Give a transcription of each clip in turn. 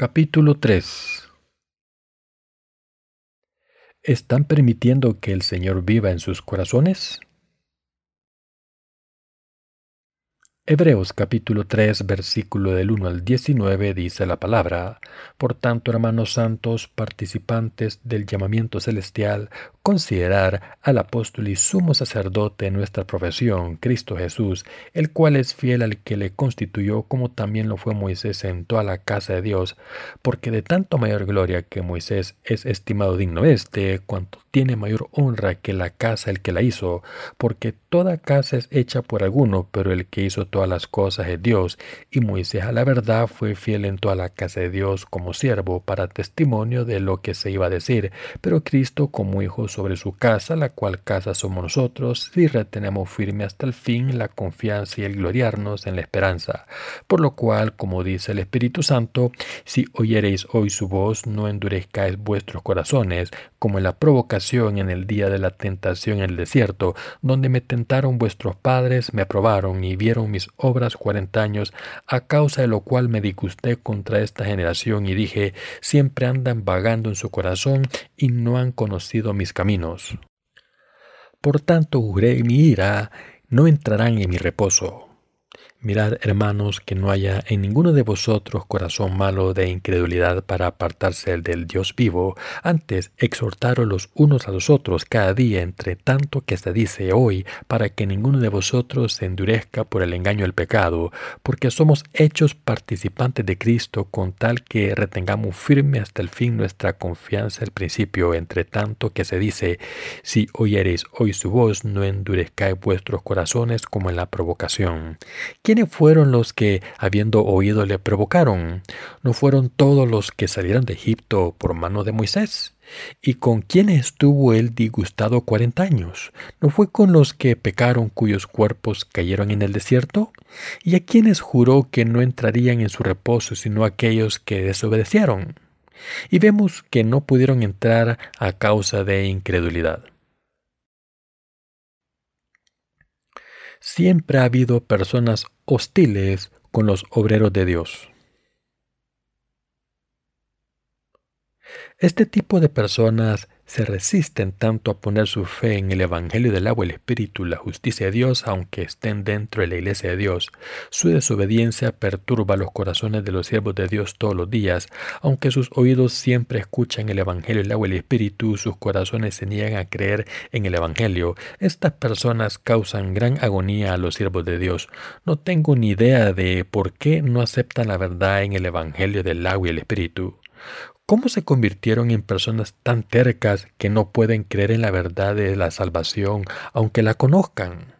Capítulo 3 ¿Están permitiendo que el Señor viva en sus corazones? Hebreos capítulo 3 versículo del 1 al 19 dice la palabra, Por tanto, hermanos santos, participantes del llamamiento celestial, considerar al apóstol y sumo sacerdote de nuestra profesión, Cristo Jesús, el cual es fiel al que le constituyó, como también lo fue Moisés en toda la casa de Dios, porque de tanto mayor gloria que Moisés es estimado digno este, cuanto tiene mayor honra que la casa el que la hizo, porque toda casa es hecha por alguno, pero el que hizo todas las cosas es Dios, y Moisés a la verdad fue fiel en toda la casa de Dios como siervo, para testimonio de lo que se iba a decir, pero Cristo como hijo sobre su casa, la cual casa somos nosotros, si retenemos firme hasta el fin la confianza y el gloriarnos en la esperanza. Por lo cual, como dice el Espíritu Santo, si oyereis hoy su voz, no endurezcáis vuestros corazones, como en la provocación en el día de la tentación en el desierto, donde me tentaron vuestros padres, me aprobaron y vieron mis obras cuarenta años, a causa de lo cual me disgusté contra esta generación y dije, siempre andan vagando en su corazón y no han conocido mis caminos. Por tanto juré mi ira, no entrarán en mi reposo. Mirad, hermanos, que no haya en ninguno de vosotros corazón malo de incredulidad para apartarse del Dios vivo, antes exhortaros los unos a los otros cada día, entre tanto que se dice hoy, para que ninguno de vosotros se endurezca por el engaño del pecado, porque somos hechos participantes de Cristo con tal que retengamos firme hasta el fin nuestra confianza al principio, entre tanto que se dice, si oyereis hoy su voz, no endurezcáis vuestros corazones como en la provocación ¿Quiénes fueron los que, habiendo oído, le provocaron? ¿No fueron todos los que salieron de Egipto por mano de Moisés? ¿Y con quiénes estuvo él disgustado cuarenta años? ¿No fue con los que pecaron cuyos cuerpos cayeron en el desierto? ¿Y a quienes juró que no entrarían en su reposo sino aquellos que desobedecieron? Y vemos que no pudieron entrar a causa de incredulidad. siempre ha habido personas hostiles con los obreros de Dios. Este tipo de personas se resisten tanto a poner su fe en el Evangelio del agua el Espíritu, la justicia de Dios, aunque estén dentro de la iglesia de Dios. Su desobediencia perturba los corazones de los siervos de Dios todos los días, aunque sus oídos siempre escuchan el Evangelio del agua el Espíritu, sus corazones se niegan a creer en el Evangelio. Estas personas causan gran agonía a los siervos de Dios. No tengo ni idea de por qué no aceptan la verdad en el Evangelio del agua y el Espíritu. ¿Cómo se convirtieron en personas tan tercas que no pueden creer en la verdad de la salvación aunque la conozcan?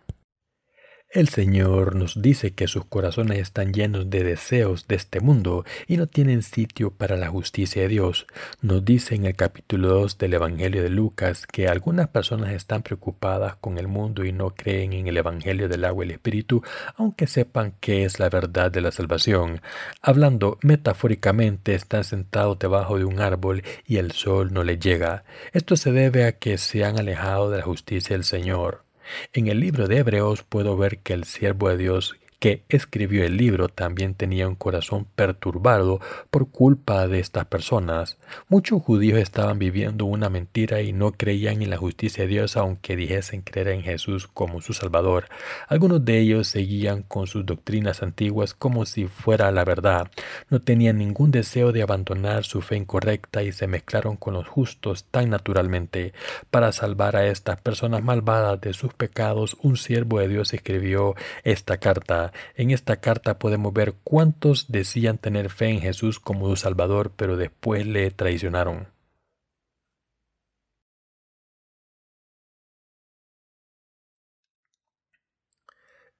El Señor nos dice que sus corazones están llenos de deseos de este mundo y no tienen sitio para la justicia de Dios. Nos dice en el capítulo 2 del Evangelio de Lucas que algunas personas están preocupadas con el mundo y no creen en el Evangelio del agua y el Espíritu, aunque sepan que es la verdad de la salvación. Hablando metafóricamente, están sentados debajo de un árbol y el sol no les llega. Esto se debe a que se han alejado de la justicia del Señor. En el libro de Hebreos puedo ver que el siervo de Dios que escribió el libro también tenía un corazón perturbado por culpa de estas personas. Muchos judíos estaban viviendo una mentira y no creían en la justicia de Dios aunque dijesen creer en Jesús como su Salvador. Algunos de ellos seguían con sus doctrinas antiguas como si fuera la verdad. No tenían ningún deseo de abandonar su fe incorrecta y se mezclaron con los justos tan naturalmente. Para salvar a estas personas malvadas de sus pecados, un siervo de Dios escribió esta carta en esta carta podemos ver cuántos decían tener fe en Jesús como su Salvador, pero después le traicionaron.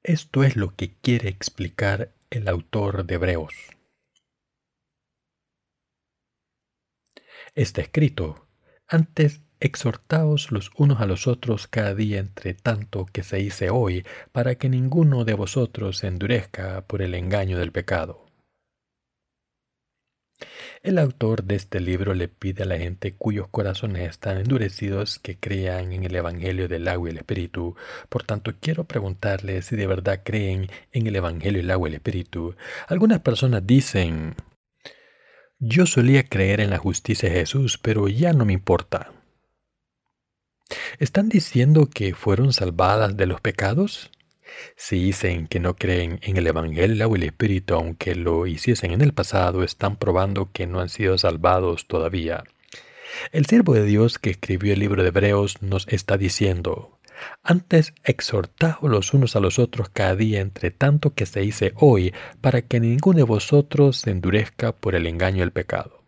Esto es lo que quiere explicar el autor de Hebreos. Está escrito, antes Exhortaos los unos a los otros cada día entre tanto que se dice hoy, para que ninguno de vosotros se endurezca por el engaño del pecado. El autor de este libro le pide a la gente cuyos corazones están endurecidos que crean en el Evangelio del agua y el Espíritu. Por tanto, quiero preguntarles si de verdad creen en el Evangelio del agua y el Espíritu. Algunas personas dicen, Yo solía creer en la justicia de Jesús, pero ya no me importa. ¿Están diciendo que fueron salvadas de los pecados? Si dicen que no creen en el Evangelio o el Espíritu, aunque lo hiciesen en el pasado, están probando que no han sido salvados todavía. El siervo de Dios que escribió el libro de Hebreos nos está diciendo, antes exhortaos los unos a los otros cada día entre tanto que se dice hoy, para que ninguno de vosotros se endurezca por el engaño del pecado.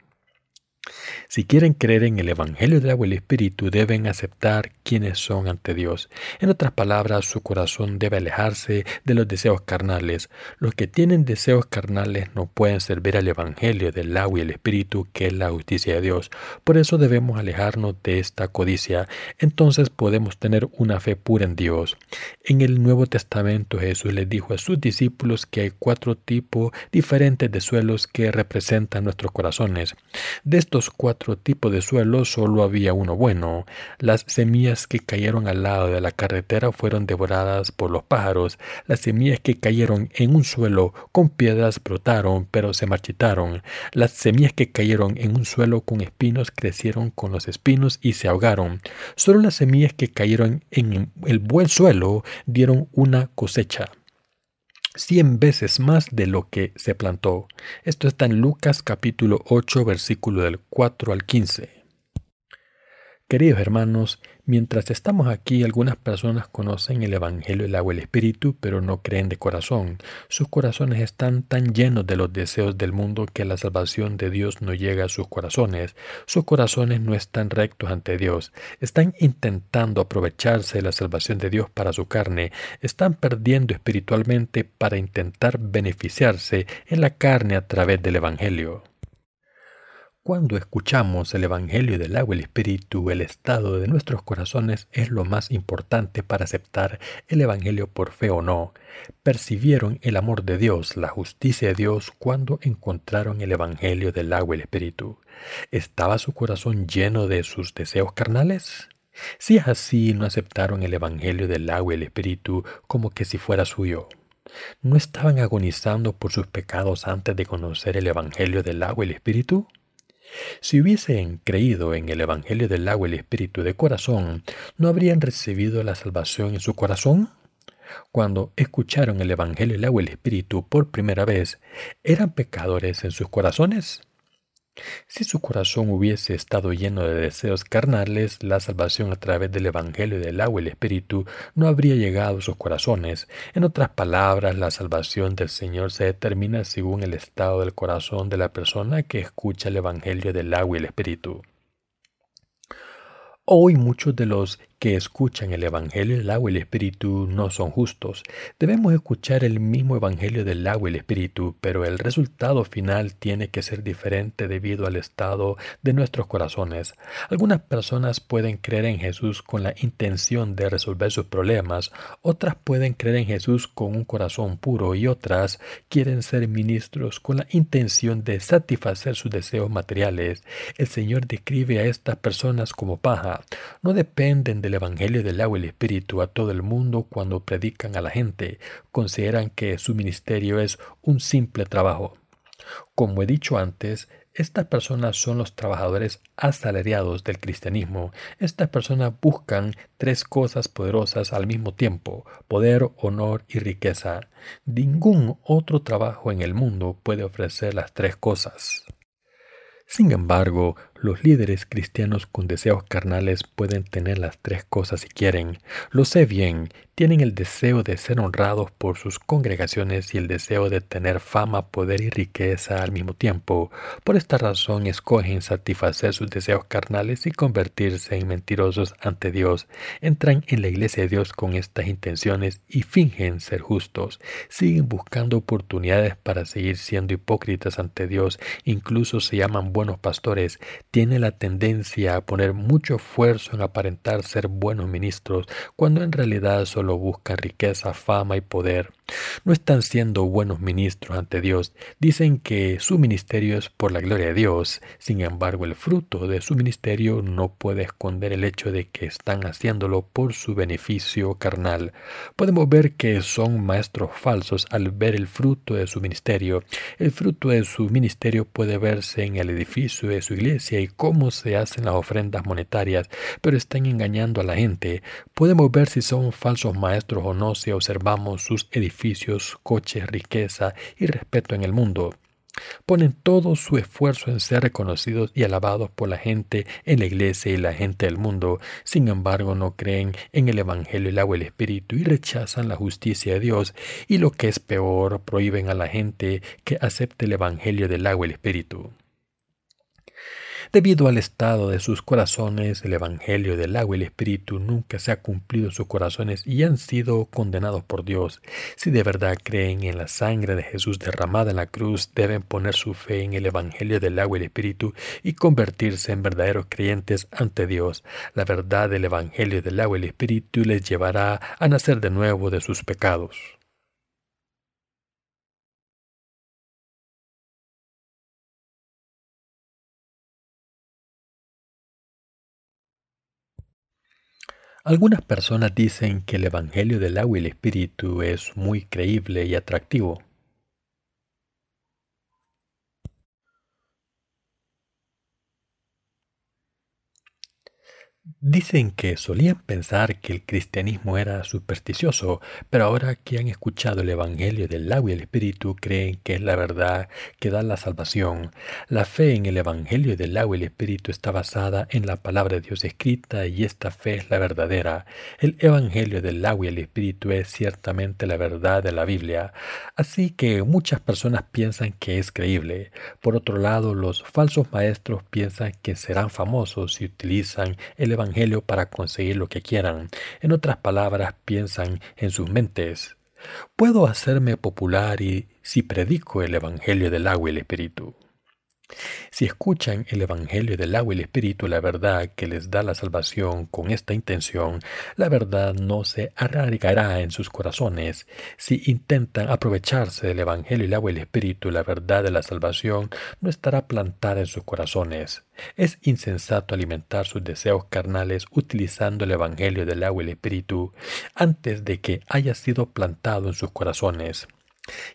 Si quieren creer en el Evangelio del agua y el Espíritu, deben aceptar quiénes son ante Dios. En otras palabras, su corazón debe alejarse de los deseos carnales. Los que tienen deseos carnales no pueden servir al Evangelio del agua y el Espíritu, que es la justicia de Dios. Por eso debemos alejarnos de esta codicia. Entonces podemos tener una fe pura en Dios. En el Nuevo Testamento Jesús les dijo a sus discípulos que hay cuatro tipos diferentes de suelos que representan nuestros corazones. Estos cuatro tipos de suelo solo había uno bueno. Las semillas que cayeron al lado de la carretera fueron devoradas por los pájaros. Las semillas que cayeron en un suelo con piedras brotaron, pero se marchitaron. Las semillas que cayeron en un suelo con espinos crecieron con los espinos y se ahogaron. Solo las semillas que cayeron en el buen suelo dieron una cosecha cien veces más de lo que se plantó. Esto está en Lucas capítulo 8 versículo del 4 al 15. Queridos hermanos, mientras estamos aquí, algunas personas conocen el Evangelio del agua y el Espíritu, pero no creen de corazón. Sus corazones están tan llenos de los deseos del mundo que la salvación de Dios no llega a sus corazones. Sus corazones no están rectos ante Dios. Están intentando aprovecharse de la salvación de Dios para su carne. Están perdiendo espiritualmente para intentar beneficiarse en la carne a través del Evangelio. Cuando escuchamos el Evangelio del agua y el Espíritu, el estado de nuestros corazones es lo más importante para aceptar el Evangelio por fe o no. Percibieron el amor de Dios, la justicia de Dios cuando encontraron el Evangelio del agua y el Espíritu. ¿Estaba su corazón lleno de sus deseos carnales? Si es así, no aceptaron el Evangelio del agua y el Espíritu como que si fuera suyo. ¿No estaban agonizando por sus pecados antes de conocer el Evangelio del agua y el Espíritu? Si hubiesen creído en el Evangelio del agua y el Espíritu de corazón, ¿no habrían recibido la salvación en su corazón? Cuando escucharon el Evangelio del agua y el Espíritu por primera vez, ¿eran pecadores en sus corazones? Si su corazón hubiese estado lleno de deseos carnales, la salvación a través del Evangelio del agua y el Espíritu no habría llegado a sus corazones. En otras palabras, la salvación del Señor se determina según el estado del corazón de la persona que escucha el Evangelio del agua y el Espíritu. Hoy muchos de los que escuchan el Evangelio del agua y el Espíritu no son justos. Debemos escuchar el mismo Evangelio del agua y el Espíritu, pero el resultado final tiene que ser diferente debido al estado de nuestros corazones. Algunas personas pueden creer en Jesús con la intención de resolver sus problemas, otras pueden creer en Jesús con un corazón puro y otras quieren ser ministros con la intención de satisfacer sus deseos materiales. El Señor describe a estas personas como paja. No dependen de Evangelio del agua y el Espíritu a todo el mundo cuando predican a la gente, consideran que su ministerio es un simple trabajo. Como he dicho antes, estas personas son los trabajadores asalariados del cristianismo. Estas personas buscan tres cosas poderosas al mismo tiempo, poder, honor y riqueza. Ningún otro trabajo en el mundo puede ofrecer las tres cosas. Sin embargo, los líderes cristianos con deseos carnales pueden tener las tres cosas si quieren. Lo sé bien, tienen el deseo de ser honrados por sus congregaciones y el deseo de tener fama, poder y riqueza al mismo tiempo. Por esta razón escogen satisfacer sus deseos carnales y convertirse en mentirosos ante Dios. Entran en la iglesia de Dios con estas intenciones y fingen ser justos. Siguen buscando oportunidades para seguir siendo hipócritas ante Dios. Incluso se llaman buenos pastores tiene la tendencia a poner mucho esfuerzo en aparentar ser buenos ministros cuando en realidad solo buscan riqueza, fama y poder. No están siendo buenos ministros ante Dios. Dicen que su ministerio es por la gloria de Dios. Sin embargo, el fruto de su ministerio no puede esconder el hecho de que están haciéndolo por su beneficio carnal. Podemos ver que son maestros falsos al ver el fruto de su ministerio. El fruto de su ministerio puede verse en el edificio de su iglesia y cómo se hacen las ofrendas monetarias, pero están engañando a la gente. Podemos ver si son falsos maestros o no si observamos sus edificios, coches, riqueza y respeto en el mundo. Ponen todo su esfuerzo en ser reconocidos y alabados por la gente en la iglesia y la gente del mundo. Sin embargo, no creen en el Evangelio, el agua y el Espíritu y rechazan la justicia de Dios. Y lo que es peor, prohíben a la gente que acepte el Evangelio del agua y el Espíritu. Debido al estado de sus corazones, el Evangelio del agua y el Espíritu nunca se ha cumplido en sus corazones y han sido condenados por Dios. Si de verdad creen en la sangre de Jesús derramada en la cruz, deben poner su fe en el Evangelio del agua y el Espíritu y convertirse en verdaderos creyentes ante Dios. La verdad del Evangelio del agua y el Espíritu les llevará a nacer de nuevo de sus pecados. Algunas personas dicen que el Evangelio del agua y el Espíritu es muy creíble y atractivo. Dicen que solían pensar que el cristianismo era supersticioso, pero ahora que han escuchado el Evangelio del agua y el Espíritu creen que es la verdad que da la salvación. La fe en el Evangelio del agua y el Espíritu está basada en la palabra de Dios escrita y esta fe es la verdadera. El Evangelio del agua y el Espíritu es ciertamente la verdad de la Biblia, así que muchas personas piensan que es creíble. Por otro lado, los falsos maestros piensan que serán famosos si utilizan el Evangelio para conseguir lo que quieran. En otras palabras, piensan en sus mentes. Puedo hacerme popular y si predico el Evangelio del agua y el Espíritu. Si escuchan el Evangelio del agua y el Espíritu, la verdad que les da la salvación con esta intención, la verdad no se arraigará en sus corazones. Si intentan aprovecharse del Evangelio del agua y el Espíritu, la verdad de la salvación no estará plantada en sus corazones. Es insensato alimentar sus deseos carnales utilizando el Evangelio del agua y el Espíritu antes de que haya sido plantado en sus corazones.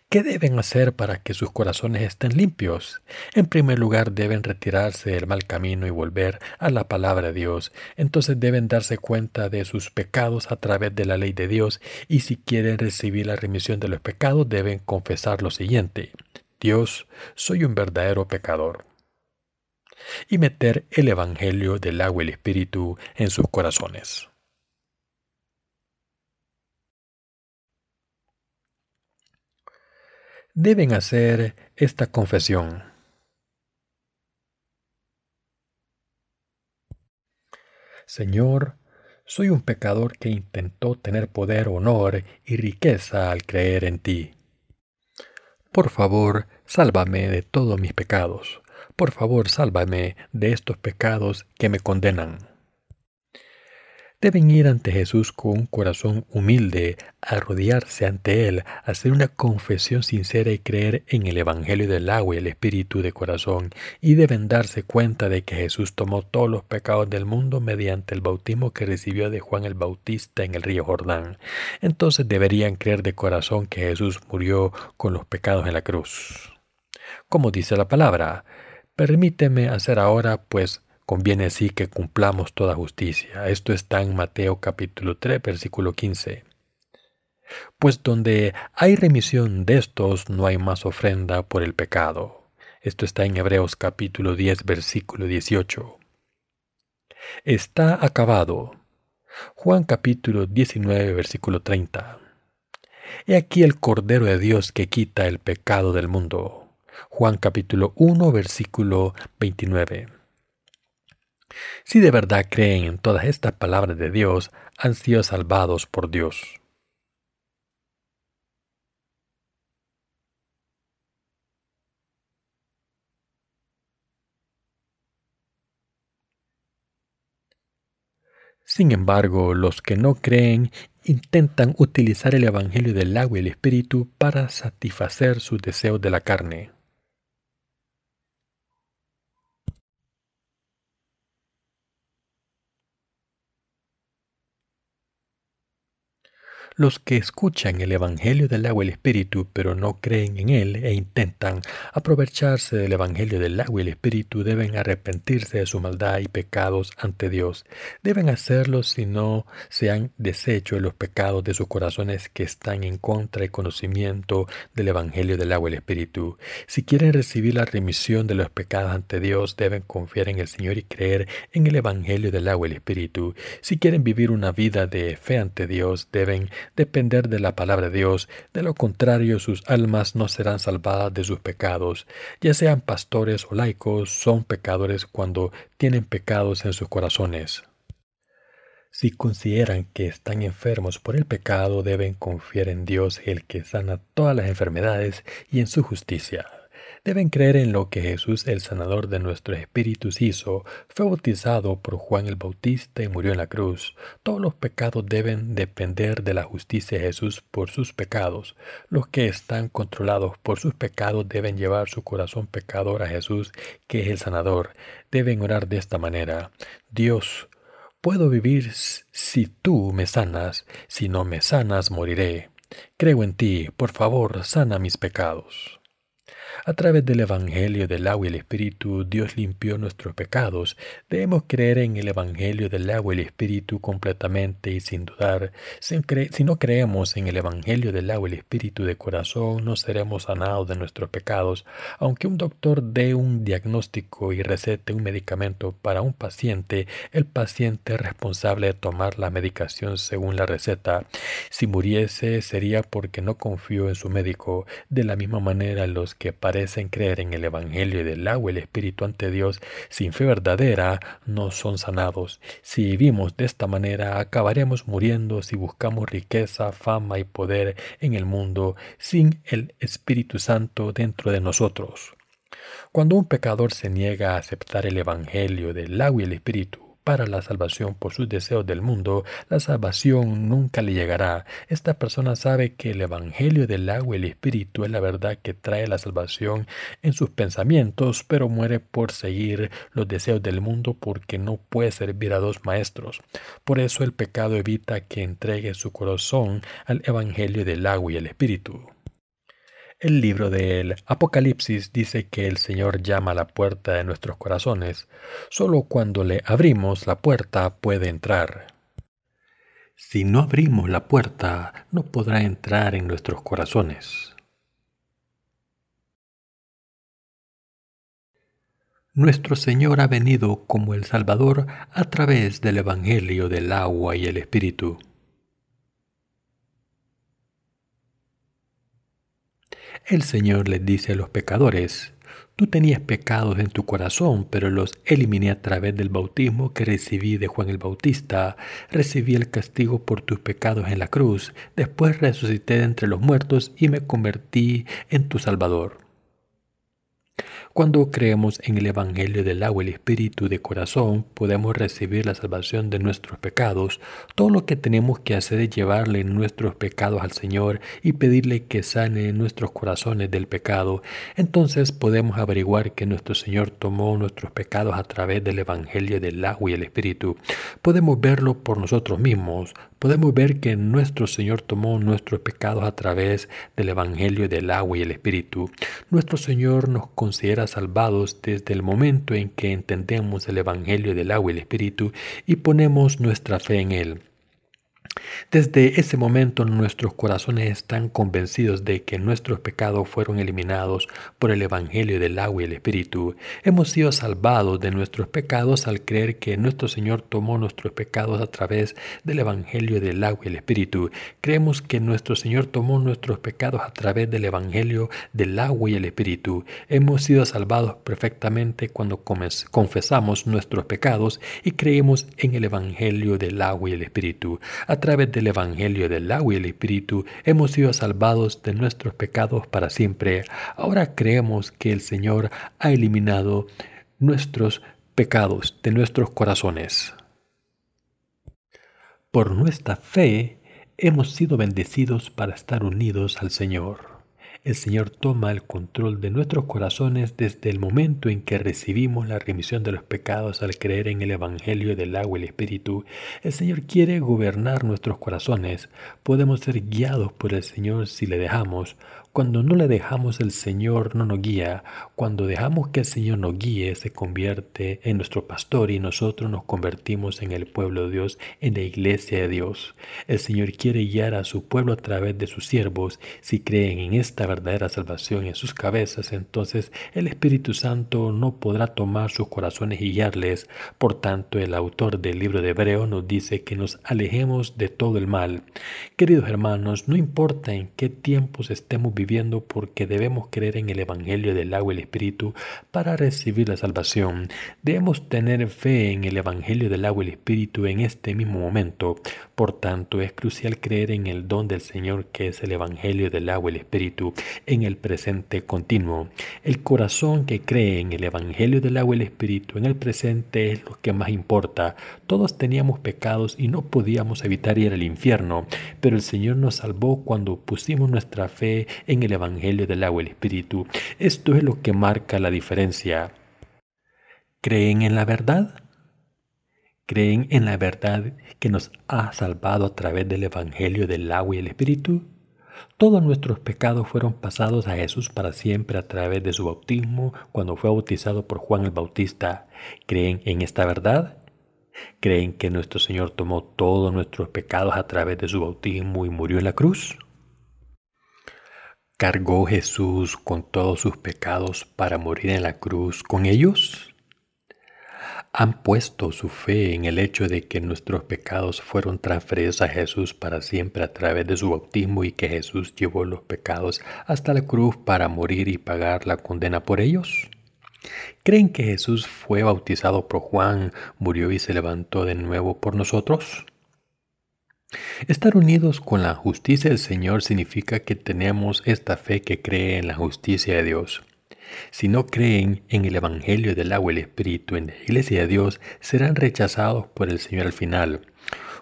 ¿Qué deben hacer para que sus corazones estén limpios? En primer lugar, deben retirarse del mal camino y volver a la palabra de Dios. Entonces deben darse cuenta de sus pecados a través de la ley de Dios y si quieren recibir la remisión de los pecados deben confesar lo siguiente. Dios, soy un verdadero pecador. Y meter el Evangelio del agua y el Espíritu en sus corazones. Deben hacer esta confesión. Señor, soy un pecador que intentó tener poder, honor y riqueza al creer en ti. Por favor, sálvame de todos mis pecados. Por favor, sálvame de estos pecados que me condenan deben ir ante Jesús con un corazón humilde, arrodillarse ante Él, hacer una confesión sincera y creer en el Evangelio del agua y el Espíritu de corazón, y deben darse cuenta de que Jesús tomó todos los pecados del mundo mediante el bautismo que recibió de Juan el Bautista en el río Jordán. Entonces deberían creer de corazón que Jesús murió con los pecados en la cruz. Como dice la palabra, permíteme hacer ahora, pues, Conviene así que cumplamos toda justicia. Esto está en Mateo capítulo 3, versículo 15. Pues donde hay remisión de estos, no hay más ofrenda por el pecado. Esto está en Hebreos capítulo 10, versículo 18. Está acabado. Juan capítulo 19, versículo 30. He aquí el Cordero de Dios que quita el pecado del mundo. Juan capítulo 1, versículo 29. Si de verdad creen en todas estas palabras de Dios, han sido salvados por Dios. Sin embargo, los que no creen intentan utilizar el Evangelio del agua y el Espíritu para satisfacer sus deseos de la carne. Los que escuchan el Evangelio del agua y el Espíritu, pero no creen en él e intentan aprovecharse del Evangelio del agua y el Espíritu, deben arrepentirse de su maldad y pecados ante Dios. Deben hacerlo si no se han deshecho de los pecados de sus corazones que están en contra y conocimiento del Evangelio del agua y el Espíritu. Si quieren recibir la remisión de los pecados ante Dios, deben confiar en el Señor y creer en el Evangelio del agua y el Espíritu. Si quieren vivir una vida de fe ante Dios, deben depender de la palabra de Dios, de lo contrario sus almas no serán salvadas de sus pecados. Ya sean pastores o laicos, son pecadores cuando tienen pecados en sus corazones. Si consideran que están enfermos por el pecado, deben confiar en Dios, el que sana todas las enfermedades, y en su justicia. Deben creer en lo que Jesús, el sanador de nuestros espíritus, hizo. Fue bautizado por Juan el Bautista y murió en la cruz. Todos los pecados deben depender de la justicia de Jesús por sus pecados. Los que están controlados por sus pecados deben llevar su corazón pecador a Jesús, que es el sanador. Deben orar de esta manera. Dios, puedo vivir si tú me sanas, si no me sanas moriré. Creo en ti, por favor, sana mis pecados. A través del Evangelio del agua y el Espíritu, Dios limpió nuestros pecados. Debemos creer en el Evangelio del agua y el Espíritu completamente y sin dudar. Si, no creemos en el Evangelio del agua y el Espíritu de corazón, no seremos sanados de nuestros pecados. Aunque un doctor dé un diagnóstico y recete un medicamento para un paciente, el paciente es responsable de tomar la medicación según la receta. Si muriese sería porque no confió en su médico. De la misma manera, los que parecen creer en el Evangelio del agua y el Espíritu ante Dios sin fe verdadera no son sanados. Si vivimos de esta manera, acabaremos muriendo si buscamos riqueza, fama y poder en el mundo sin el Espíritu Santo dentro de nosotros. Cuando un pecador se niega a aceptar el Evangelio del agua y el Espíritu, para la salvación por sus deseos del mundo, la salvación nunca le llegará. Esta persona sabe que el Evangelio del agua y el Espíritu es la verdad que trae la salvación en sus pensamientos, pero muere por seguir los deseos del mundo porque no puede servir a dos maestros. Por eso el pecado evita que entregue su corazón al Evangelio del agua y el Espíritu. El libro del Apocalipsis dice que el Señor llama a la puerta de nuestros corazones. Solo cuando le abrimos la puerta puede entrar. Si no abrimos la puerta, no podrá entrar en nuestros corazones. Nuestro Señor ha venido como el Salvador a través del Evangelio del agua y el Espíritu. El Señor les dice a los pecadores, Tú tenías pecados en tu corazón, pero los eliminé a través del bautismo que recibí de Juan el Bautista. Recibí el castigo por tus pecados en la cruz. Después resucité de entre los muertos y me convertí en tu Salvador. Cuando creemos en el Evangelio del agua y el Espíritu de corazón, podemos recibir la salvación de nuestros pecados. Todo lo que tenemos que hacer es llevarle nuestros pecados al Señor y pedirle que sane nuestros corazones del pecado. Entonces podemos averiguar que nuestro Señor tomó nuestros pecados a través del Evangelio del agua y el Espíritu. Podemos verlo por nosotros mismos. Podemos ver que nuestro Señor tomó nuestros pecados a través del Evangelio del agua y el Espíritu. Nuestro Señor nos considera salvados desde el momento en que entendemos el Evangelio del agua y el Espíritu y ponemos nuestra fe en Él. Desde ese momento nuestros corazones están convencidos de que nuestros pecados fueron eliminados por el Evangelio del agua y el Espíritu. Hemos sido salvados de nuestros pecados al creer que nuestro Señor tomó nuestros pecados a través del Evangelio del agua y el Espíritu. Creemos que nuestro Señor tomó nuestros pecados a través del Evangelio del agua y el Espíritu. Hemos sido salvados perfectamente cuando confesamos nuestros pecados y creemos en el Evangelio del agua y el Espíritu. Través del Evangelio del agua y el Espíritu hemos sido salvados de nuestros pecados para siempre. Ahora creemos que el Señor ha eliminado nuestros pecados de nuestros corazones. Por nuestra fe hemos sido bendecidos para estar unidos al Señor el Señor toma el control de nuestros corazones desde el momento en que recibimos la remisión de los pecados al creer en el Evangelio del agua y el Espíritu. El Señor quiere gobernar nuestros corazones. Podemos ser guiados por el Señor si le dejamos. Cuando no le dejamos, el Señor no nos guía. Cuando dejamos que el Señor nos guíe, se convierte en nuestro pastor y nosotros nos convertimos en el pueblo de Dios, en la iglesia de Dios. El Señor quiere guiar a su pueblo a través de sus siervos. Si creen en esta verdadera salvación en sus cabezas, entonces el Espíritu Santo no podrá tomar sus corazones y guiarles. Por tanto, el autor del libro de Hebreo nos dice que nos alejemos de todo el mal. Queridos hermanos, no importa en qué tiempos estemos viviendo, porque debemos creer en el Evangelio del agua y el Espíritu para recibir la salvación. Debemos tener fe en el Evangelio del agua y el Espíritu en este mismo momento. Por tanto, es crucial creer en el don del Señor que es el Evangelio del agua y el Espíritu en el presente continuo. El corazón que cree en el Evangelio del agua y el Espíritu en el presente es lo que más importa. Todos teníamos pecados y no podíamos evitar ir al infierno, pero el Señor nos salvó cuando pusimos nuestra fe en el Evangelio del agua y el Espíritu. Esto es lo que marca la diferencia. ¿Creen en la verdad? ¿Creen en la verdad que nos ha salvado a través del Evangelio del agua y el Espíritu? Todos nuestros pecados fueron pasados a Jesús para siempre a través de su bautismo cuando fue bautizado por Juan el Bautista. ¿Creen en esta verdad? ¿Creen que nuestro Señor tomó todos nuestros pecados a través de su bautismo y murió en la cruz? ¿Cargó Jesús con todos sus pecados para morir en la cruz con ellos? han puesto su fe en el hecho de que nuestros pecados fueron transferidos a Jesús para siempre a través de su bautismo y que Jesús llevó los pecados hasta la cruz para morir y pagar la condena por ellos? ¿Creen que Jesús fue bautizado por Juan, murió y se levantó de nuevo por nosotros? Estar unidos con la justicia del Señor significa que tenemos esta fe que cree en la justicia de Dios. Si no creen en el Evangelio del agua y el Espíritu en la iglesia de Dios, serán rechazados por el Señor al final.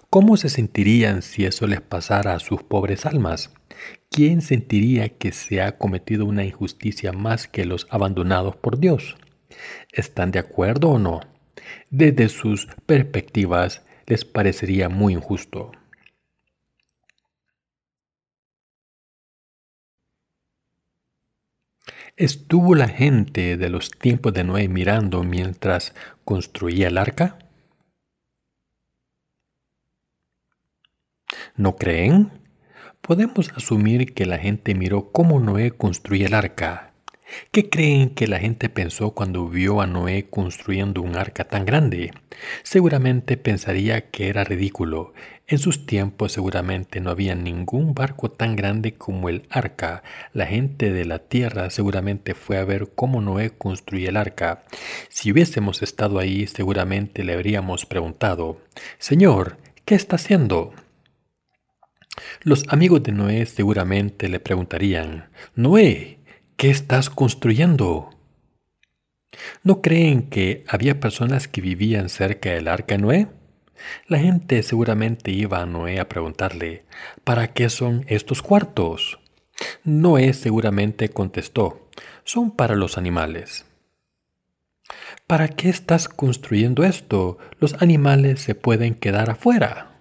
¿Cómo se sentirían si eso les pasara a sus pobres almas? ¿Quién sentiría que se ha cometido una injusticia más que los abandonados por Dios? ¿Están de acuerdo o no? Desde sus perspectivas les parecería muy injusto. ¿Estuvo la gente de los tiempos de Noé mirando mientras construía el arca? ¿No creen? Podemos asumir que la gente miró cómo Noé construía el arca. ¿Qué creen que la gente pensó cuando vio a Noé construyendo un arca tan grande? Seguramente pensaría que era ridículo en sus tiempos seguramente no había ningún barco tan grande como el arca. La gente de la tierra seguramente fue a ver cómo Noé construía el arca. Si hubiésemos estado ahí seguramente le habríamos preguntado, Señor, ¿qué está haciendo? Los amigos de Noé seguramente le preguntarían, Noé, ¿qué estás construyendo? ¿No creen que había personas que vivían cerca del arca Noé? La gente seguramente iba a Noé a preguntarle, ¿para qué son estos cuartos? Noé seguramente contestó, son para los animales. ¿Para qué estás construyendo esto? Los animales se pueden quedar afuera.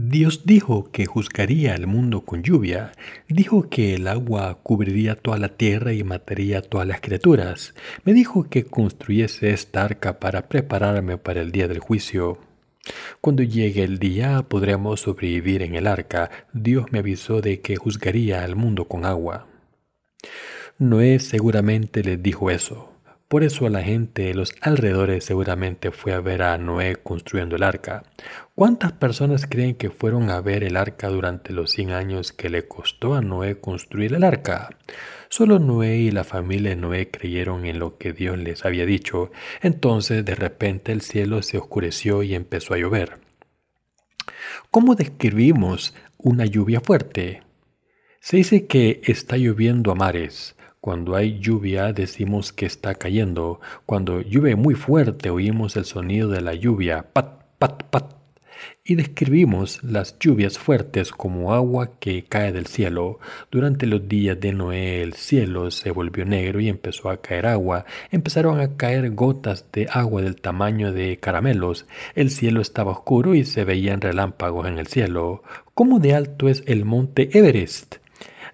Dios dijo que juzgaría el mundo con lluvia, dijo que el agua cubriría toda la tierra y mataría a todas las criaturas. Me dijo que construyese esta arca para prepararme para el día del juicio. Cuando llegue el día podremos sobrevivir en el arca. Dios me avisó de que juzgaría al mundo con agua. Noé seguramente le dijo eso. Por eso la gente de los alrededores seguramente fue a ver a Noé construyendo el arca. ¿Cuántas personas creen que fueron a ver el arca durante los 100 años que le costó a Noé construir el arca? Solo Noé y la familia de Noé creyeron en lo que Dios les había dicho. Entonces de repente el cielo se oscureció y empezó a llover. ¿Cómo describimos una lluvia fuerte? Se dice que está lloviendo a mares. Cuando hay lluvia decimos que está cayendo. Cuando llueve muy fuerte oímos el sonido de la lluvia, pat, pat, pat. Y describimos las lluvias fuertes como agua que cae del cielo. Durante los días de Noé el cielo se volvió negro y empezó a caer agua. Empezaron a caer gotas de agua del tamaño de caramelos. El cielo estaba oscuro y se veían relámpagos en el cielo. ¿Cómo de alto es el monte Everest?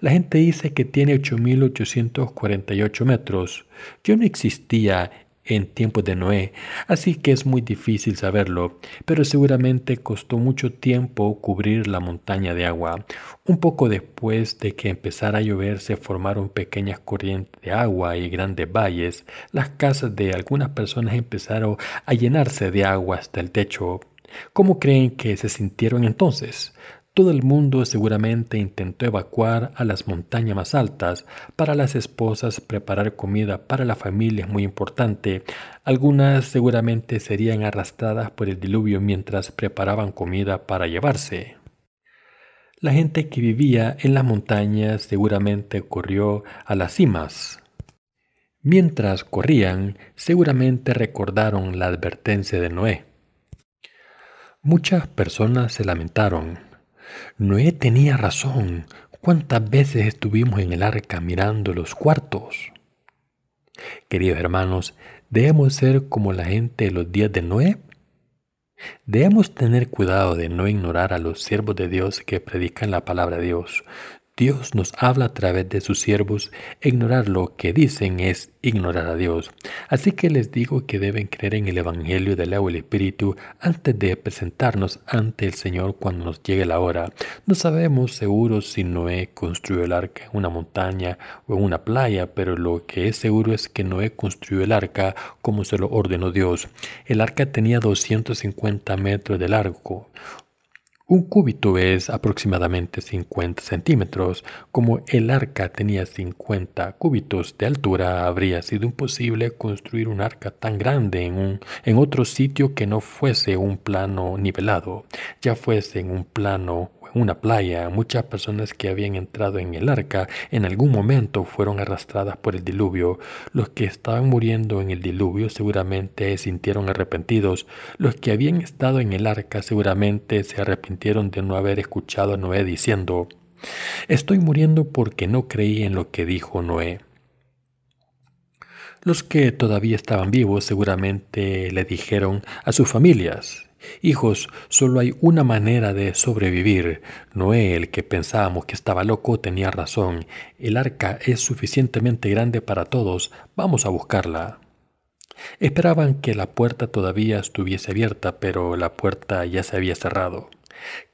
La gente dice que tiene 8.848 metros. Yo no existía en tiempos de Noé, así que es muy difícil saberlo, pero seguramente costó mucho tiempo cubrir la montaña de agua. Un poco después de que empezara a llover se formaron pequeñas corrientes de agua y grandes valles. Las casas de algunas personas empezaron a llenarse de agua hasta el techo. ¿Cómo creen que se sintieron entonces? Todo el mundo seguramente intentó evacuar a las montañas más altas. Para las esposas preparar comida para la familia es muy importante. Algunas seguramente serían arrastradas por el diluvio mientras preparaban comida para llevarse. La gente que vivía en las montañas seguramente corrió a las cimas. Mientras corrían, seguramente recordaron la advertencia de Noé. Muchas personas se lamentaron, Noé tenía razón. ¿Cuántas veces estuvimos en el arca mirando los cuartos? Queridos hermanos, ¿debemos ser como la gente de los días de Noé? Debemos tener cuidado de no ignorar a los siervos de Dios que predican la palabra de Dios. Dios nos habla a través de sus siervos. Ignorar lo que dicen es ignorar a Dios. Así que les digo que deben creer en el Evangelio del agua y el Espíritu antes de presentarnos ante el Señor cuando nos llegue la hora. No sabemos seguros si Noé construyó el arca en una montaña o en una playa, pero lo que es seguro es que Noé construyó el arca como se lo ordenó Dios. El arca tenía 250 metros de largo, un cúbito es aproximadamente 50 centímetros. Como el arca tenía 50 cúbitos de altura, habría sido imposible construir un arca tan grande en, un, en otro sitio que no fuese un plano nivelado, ya fuese en un plano una playa, muchas personas que habían entrado en el arca en algún momento fueron arrastradas por el diluvio. Los que estaban muriendo en el diluvio seguramente se sintieron arrepentidos. Los que habían estado en el arca seguramente se arrepintieron de no haber escuchado a Noé diciendo, Estoy muriendo porque no creí en lo que dijo Noé. Los que todavía estaban vivos seguramente le dijeron a sus familias, Hijos, solo hay una manera de sobrevivir. Noé, el que pensábamos que estaba loco, tenía razón. El arca es suficientemente grande para todos. Vamos a buscarla. Esperaban que la puerta todavía estuviese abierta, pero la puerta ya se había cerrado.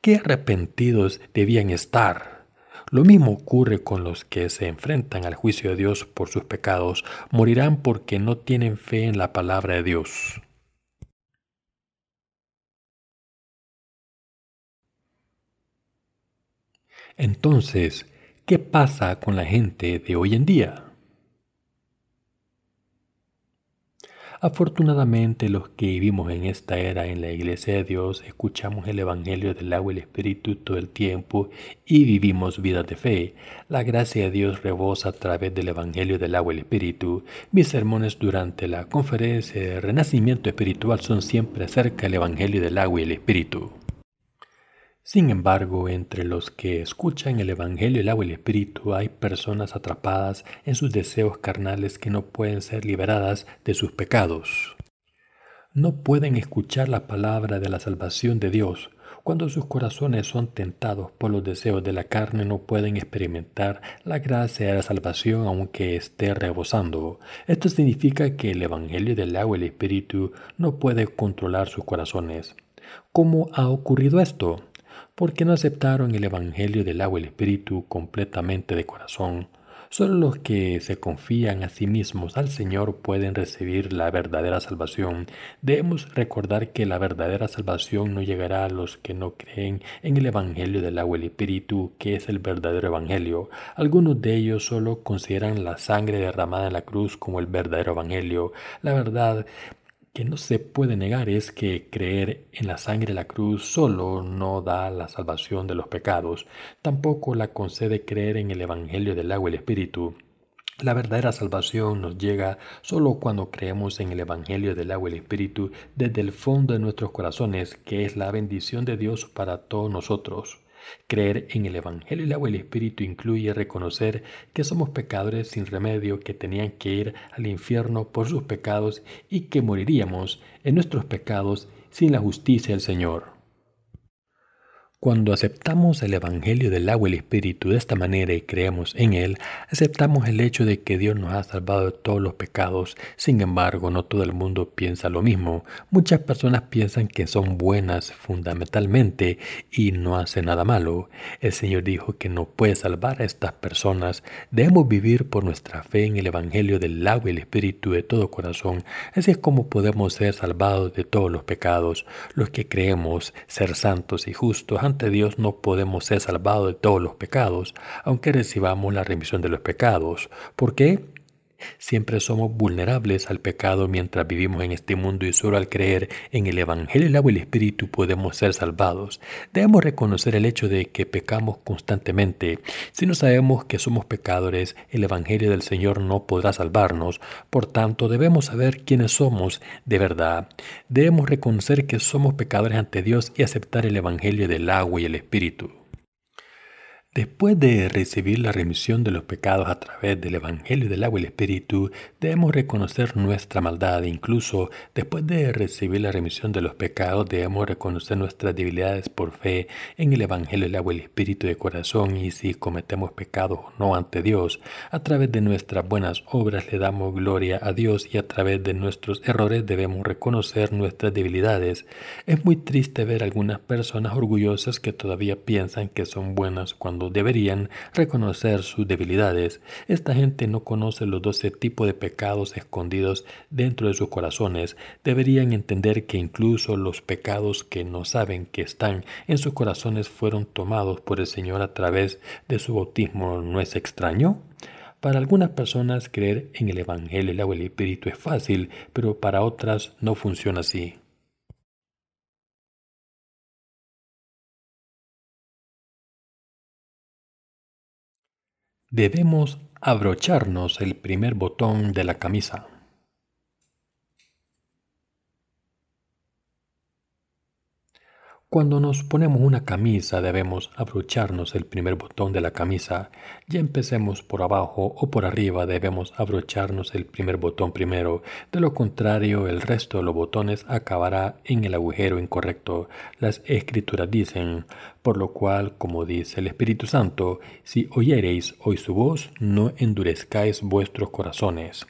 Qué arrepentidos debían estar. Lo mismo ocurre con los que se enfrentan al juicio de Dios por sus pecados. Morirán porque no tienen fe en la palabra de Dios. Entonces, ¿qué pasa con la gente de hoy en día? Afortunadamente los que vivimos en esta era en la iglesia de Dios escuchamos el Evangelio del agua y el Espíritu todo el tiempo y vivimos vidas de fe. La gracia de Dios rebosa a través del Evangelio del agua y el Espíritu. Mis sermones durante la conferencia de Renacimiento Espiritual son siempre acerca del Evangelio del agua y el Espíritu. Sin embargo, entre los que escuchan el Evangelio, el agua y el Espíritu, hay personas atrapadas en sus deseos carnales que no pueden ser liberadas de sus pecados. No pueden escuchar la palabra de la salvación de Dios. Cuando sus corazones son tentados por los deseos de la carne, no pueden experimentar la gracia de la salvación aunque esté rebosando. Esto significa que el Evangelio del agua y el Espíritu no puede controlar sus corazones. ¿Cómo ha ocurrido esto? Porque no aceptaron el Evangelio del agua y el Espíritu completamente de corazón. Solo los que se confían a sí mismos al Señor pueden recibir la verdadera salvación. Debemos recordar que la verdadera salvación no llegará a los que no creen en el Evangelio del agua y el Espíritu, que es el verdadero Evangelio. Algunos de ellos solo consideran la sangre derramada en la cruz como el verdadero Evangelio. La verdad que no se puede negar es que creer en la sangre de la cruz solo no da la salvación de los pecados, tampoco la concede creer en el Evangelio del agua y el Espíritu. La verdadera salvación nos llega solo cuando creemos en el Evangelio del agua y el Espíritu desde el fondo de nuestros corazones, que es la bendición de Dios para todos nosotros. Creer en el Evangelio del agua y el Espíritu incluye reconocer que somos pecadores sin remedio, que tenían que ir al infierno por sus pecados y que moriríamos en nuestros pecados sin la justicia del Señor. Cuando aceptamos el Evangelio del agua y el Espíritu de esta manera y creemos en él, aceptamos el hecho de que Dios nos ha salvado de todos los pecados. Sin embargo, no todo el mundo piensa lo mismo. Muchas personas piensan que son buenas fundamentalmente y no hacen nada malo. El Señor dijo que no puede salvar a estas personas. Debemos vivir por nuestra fe en el Evangelio del agua y el Espíritu de todo corazón. Así es como podemos ser salvados de todos los pecados. Los que creemos ser santos y justos ante Dios no podemos ser salvados de todos los pecados, aunque recibamos la remisión de los pecados. ¿Por qué? Siempre somos vulnerables al pecado mientras vivimos en este mundo y solo al creer en el Evangelio, el agua y el Espíritu podemos ser salvados. Debemos reconocer el hecho de que pecamos constantemente. Si no sabemos que somos pecadores, el Evangelio del Señor no podrá salvarnos. Por tanto, debemos saber quiénes somos de verdad. Debemos reconocer que somos pecadores ante Dios y aceptar el Evangelio del agua y el Espíritu. Después de recibir la remisión de los pecados a través del Evangelio del agua y el Espíritu, debemos reconocer nuestra maldad. Incluso después de recibir la remisión de los pecados, debemos reconocer nuestras debilidades por fe en el Evangelio del agua y el Espíritu de corazón y si cometemos pecados o no ante Dios. A través de nuestras buenas obras le damos gloria a Dios y a través de nuestros errores debemos reconocer nuestras debilidades. Es muy triste ver algunas personas orgullosas que todavía piensan que son buenas cuando deberían reconocer sus debilidades. Esta gente no conoce los doce tipos de pecados escondidos dentro de sus corazones. Deberían entender que incluso los pecados que no saben que están en sus corazones fueron tomados por el Señor a través de su bautismo. ¿No es extraño? Para algunas personas creer en el Evangelio, y el Espíritu es fácil, pero para otras no funciona así. Debemos abrocharnos el primer botón de la camisa. Cuando nos ponemos una camisa debemos abrocharnos el primer botón de la camisa. Ya empecemos por abajo o por arriba debemos abrocharnos el primer botón primero. De lo contrario el resto de los botones acabará en el agujero incorrecto. Las escrituras dicen, por lo cual, como dice el Espíritu Santo, si oyereis hoy su voz, no endurezcáis vuestros corazones.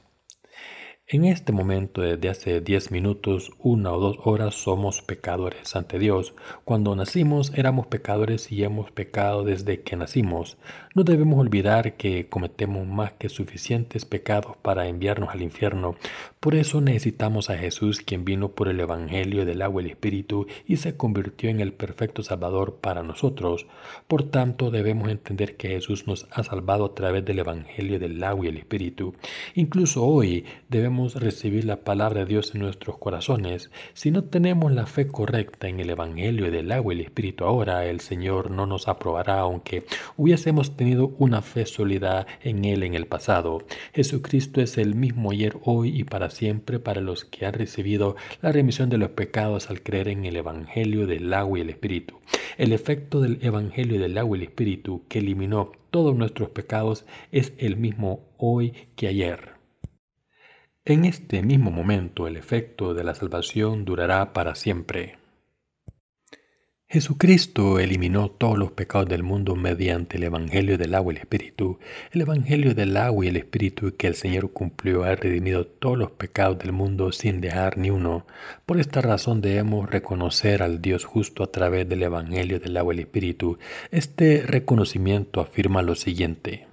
En este momento, desde hace diez minutos, una o dos horas, somos pecadores ante Dios. Cuando nacimos éramos pecadores y hemos pecado desde que nacimos. No debemos olvidar que cometemos más que suficientes pecados para enviarnos al infierno. Por eso necesitamos a Jesús, quien vino por el Evangelio del agua y el Espíritu y se convirtió en el perfecto Salvador para nosotros. Por tanto, debemos entender que Jesús nos ha salvado a través del Evangelio del agua y el Espíritu. Incluso hoy debemos recibir la palabra de Dios en nuestros corazones. Si no tenemos la fe correcta en el Evangelio del agua y el Espíritu ahora, el Señor no nos aprobará aunque hubiésemos tenido una fe sólida en Él en el pasado. Jesucristo es el mismo ayer, hoy y para siempre para los que han recibido la remisión de los pecados al creer en el Evangelio del agua y el Espíritu. El efecto del Evangelio del agua y el Espíritu que eliminó todos nuestros pecados es el mismo hoy que ayer. En este mismo momento el efecto de la salvación durará para siempre. Jesucristo eliminó todos los pecados del mundo mediante el Evangelio del agua y el Espíritu. El Evangelio del agua y el Espíritu que el Señor cumplió ha redimido todos los pecados del mundo sin dejar ni uno. Por esta razón debemos reconocer al Dios justo a través del Evangelio del agua y el Espíritu. Este reconocimiento afirma lo siguiente.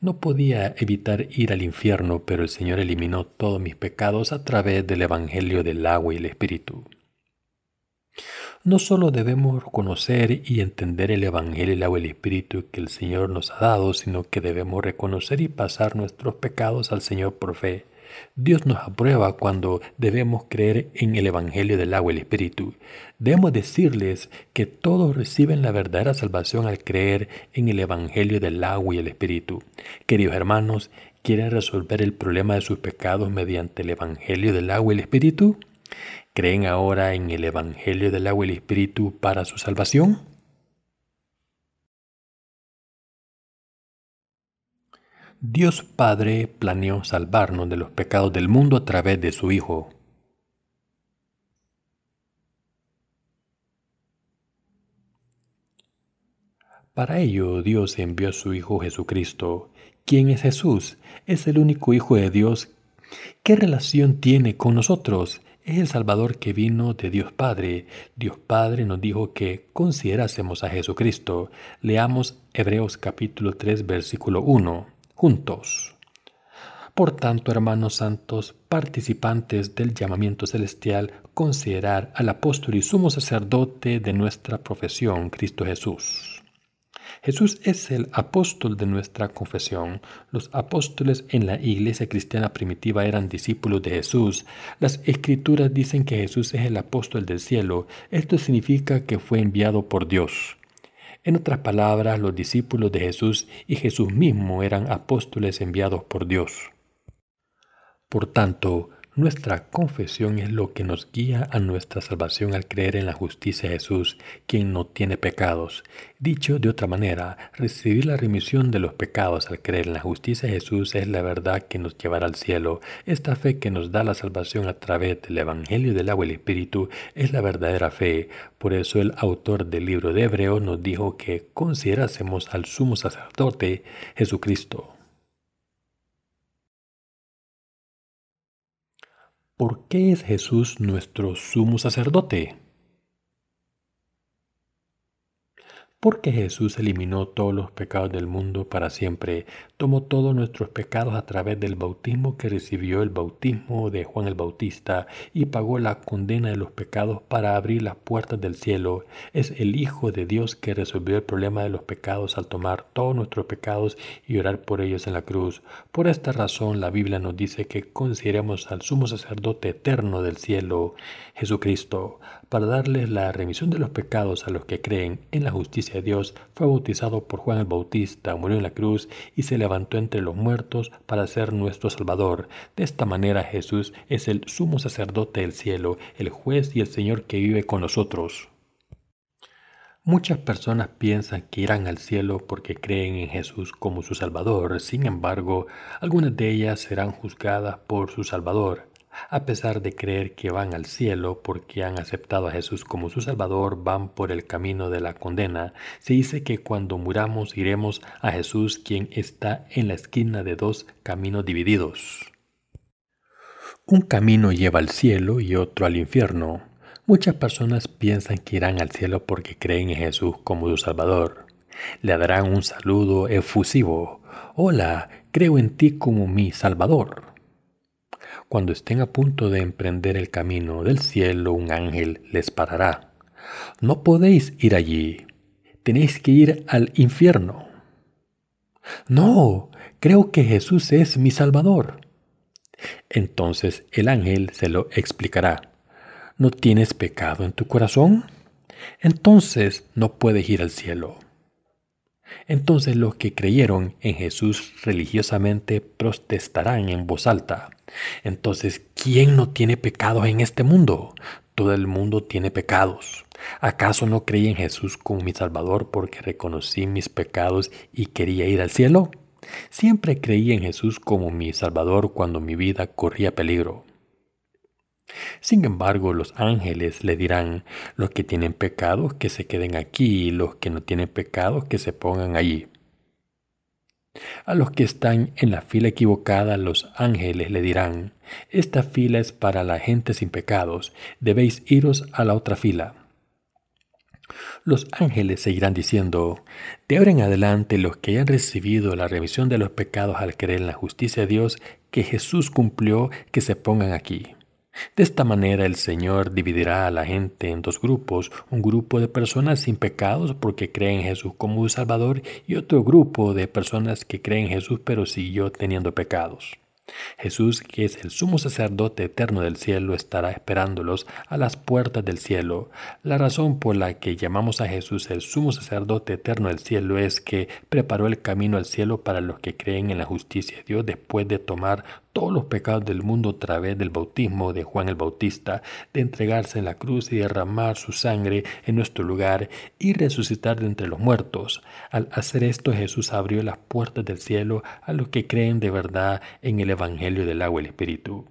No podía evitar ir al infierno, pero el Señor eliminó todos mis pecados a través del Evangelio del agua y el Espíritu. No solo debemos conocer y entender el Evangelio, el agua y el Espíritu que el Señor nos ha dado, sino que debemos reconocer y pasar nuestros pecados al Señor por fe. Dios nos aprueba cuando debemos creer en el Evangelio del agua y el Espíritu. Debemos decirles que todos reciben la verdadera salvación al creer en el Evangelio del agua y el Espíritu. Queridos hermanos, ¿quieren resolver el problema de sus pecados mediante el Evangelio del agua y el Espíritu? ¿Creen ahora en el Evangelio del agua y el Espíritu para su salvación? Dios Padre planeó salvarnos de los pecados del mundo a través de su Hijo. Para ello Dios envió a su Hijo Jesucristo. ¿Quién es Jesús? Es el único Hijo de Dios. ¿Qué relación tiene con nosotros? Es el Salvador que vino de Dios Padre. Dios Padre nos dijo que considerásemos a Jesucristo. Leamos Hebreos capítulo 3 versículo 1 juntos. Por tanto, hermanos santos, participantes del llamamiento celestial, considerar al apóstol y sumo sacerdote de nuestra profesión, Cristo Jesús. Jesús es el apóstol de nuestra confesión. Los apóstoles en la iglesia cristiana primitiva eran discípulos de Jesús. Las escrituras dicen que Jesús es el apóstol del cielo. Esto significa que fue enviado por Dios. En otras palabras, los discípulos de Jesús y Jesús mismo eran apóstoles enviados por Dios. Por tanto, nuestra confesión es lo que nos guía a nuestra salvación al creer en la justicia de Jesús, quien no tiene pecados. Dicho de otra manera, recibir la remisión de los pecados al creer en la justicia de Jesús es la verdad que nos llevará al cielo. Esta fe que nos da la salvación a través del Evangelio del agua y el Espíritu es la verdadera fe. Por eso el autor del libro de Hebreo nos dijo que considerásemos al sumo sacerdote Jesucristo. ¿Por qué es Jesús nuestro sumo sacerdote? Porque Jesús eliminó todos los pecados del mundo para siempre, tomó todos nuestros pecados a través del bautismo que recibió el bautismo de Juan el Bautista y pagó la condena de los pecados para abrir las puertas del cielo. Es el Hijo de Dios que resolvió el problema de los pecados al tomar todos nuestros pecados y orar por ellos en la cruz. Por esta razón la Biblia nos dice que consideremos al sumo sacerdote eterno del cielo, Jesucristo, para darles la remisión de los pecados a los que creen en la justicia de Dios, fue bautizado por Juan el Bautista, murió en la cruz y se levantó entre los muertos para ser nuestro Salvador. De esta manera Jesús es el sumo sacerdote del cielo, el juez y el Señor que vive con nosotros. Muchas personas piensan que irán al cielo porque creen en Jesús como su Salvador, sin embargo, algunas de ellas serán juzgadas por su Salvador. A pesar de creer que van al cielo porque han aceptado a Jesús como su Salvador, van por el camino de la condena. Se dice que cuando muramos iremos a Jesús quien está en la esquina de dos caminos divididos. Un camino lleva al cielo y otro al infierno. Muchas personas piensan que irán al cielo porque creen en Jesús como su Salvador. Le darán un saludo efusivo. Hola, creo en ti como mi Salvador. Cuando estén a punto de emprender el camino del cielo, un ángel les parará. No podéis ir allí, tenéis que ir al infierno. No, creo que Jesús es mi Salvador. Entonces el ángel se lo explicará. ¿No tienes pecado en tu corazón? Entonces no puedes ir al cielo. Entonces los que creyeron en Jesús religiosamente protestarán en voz alta. Entonces, ¿quién no tiene pecados en este mundo? Todo el mundo tiene pecados. ¿Acaso no creí en Jesús como mi Salvador porque reconocí mis pecados y quería ir al cielo? Siempre creí en Jesús como mi Salvador cuando mi vida corría peligro. Sin embargo, los ángeles le dirán, los que tienen pecados que se queden aquí y los que no tienen pecados que se pongan allí. A los que están en la fila equivocada, los ángeles le dirán, esta fila es para la gente sin pecados, debéis iros a la otra fila. Los ángeles seguirán diciendo, de ahora en adelante los que hayan recibido la remisión de los pecados al creer en la justicia de Dios que Jesús cumplió, que se pongan aquí. De esta manera el Señor dividirá a la gente en dos grupos, un grupo de personas sin pecados porque creen en Jesús como un Salvador y otro grupo de personas que creen en Jesús pero siguió teniendo pecados. Jesús, que es el sumo sacerdote eterno del cielo, estará esperándolos a las puertas del cielo. La razón por la que llamamos a Jesús el sumo sacerdote eterno del cielo es que preparó el camino al cielo para los que creen en la justicia de Dios después de tomar todos los pecados del mundo a través del bautismo de Juan el Bautista, de entregarse en la cruz y derramar su sangre en nuestro lugar y resucitar de entre los muertos. Al hacer esto Jesús abrió las puertas del cielo a los que creen de verdad en el Evangelio del agua y el Espíritu.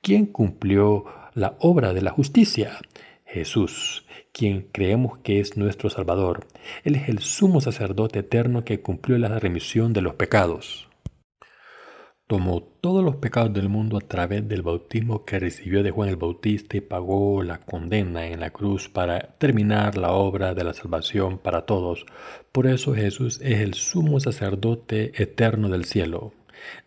¿Quién cumplió la obra de la justicia? Jesús, quien creemos que es nuestro Salvador. Él es el sumo sacerdote eterno que cumplió la remisión de los pecados tomó todos los pecados del mundo a través del bautismo que recibió de Juan el Bautista y pagó la condena en la cruz para terminar la obra de la salvación para todos. Por eso Jesús es el sumo sacerdote eterno del cielo.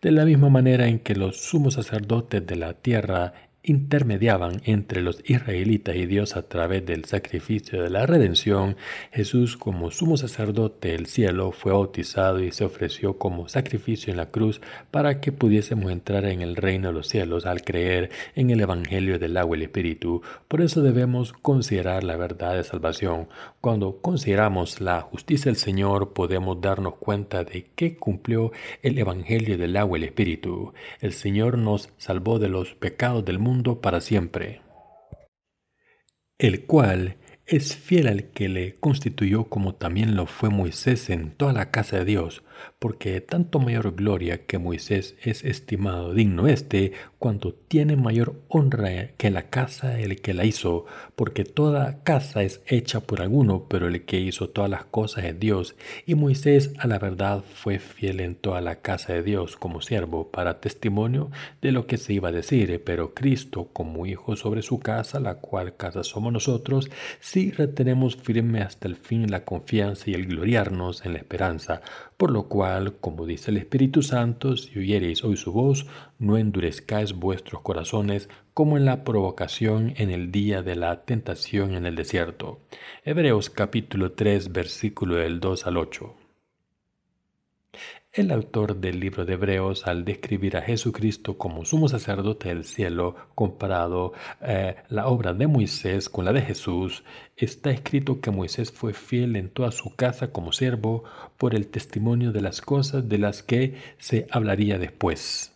De la misma manera en que los sumos sacerdotes de la tierra intermediaban entre los israelitas y Dios a través del sacrificio de la redención, Jesús como sumo sacerdote del cielo fue bautizado y se ofreció como sacrificio en la cruz para que pudiésemos entrar en el reino de los cielos al creer en el Evangelio del agua y el Espíritu. Por eso debemos considerar la verdad de salvación. Cuando consideramos la justicia del Señor podemos darnos cuenta de que cumplió el Evangelio del agua y el Espíritu. El Señor nos salvó de los pecados del mundo para siempre, el cual es fiel al que le constituyó como también lo fue Moisés en toda la casa de Dios, porque tanto mayor gloria que Moisés es estimado digno este, cuanto tiene mayor honra que la casa el que la hizo, porque toda casa es hecha por alguno, pero el que hizo todas las cosas es Dios, y Moisés a la verdad fue fiel en toda la casa de Dios como siervo, para testimonio de lo que se iba a decir, pero Cristo como hijo sobre su casa, la cual casa somos nosotros, si retenemos firme hasta el fin la confianza y el gloriarnos en la esperanza, por lo cual, como dice el Espíritu Santo, si oyereis hoy su voz, no endurezcáis vuestros corazones como en la provocación en el día de la tentación en el desierto. Hebreos capítulo 3 versículo del 2 al 8. El autor del libro de Hebreos, al describir a Jesucristo como sumo sacerdote del cielo, comparado eh, la obra de Moisés con la de Jesús, está escrito que Moisés fue fiel en toda su casa como siervo por el testimonio de las cosas de las que se hablaría después.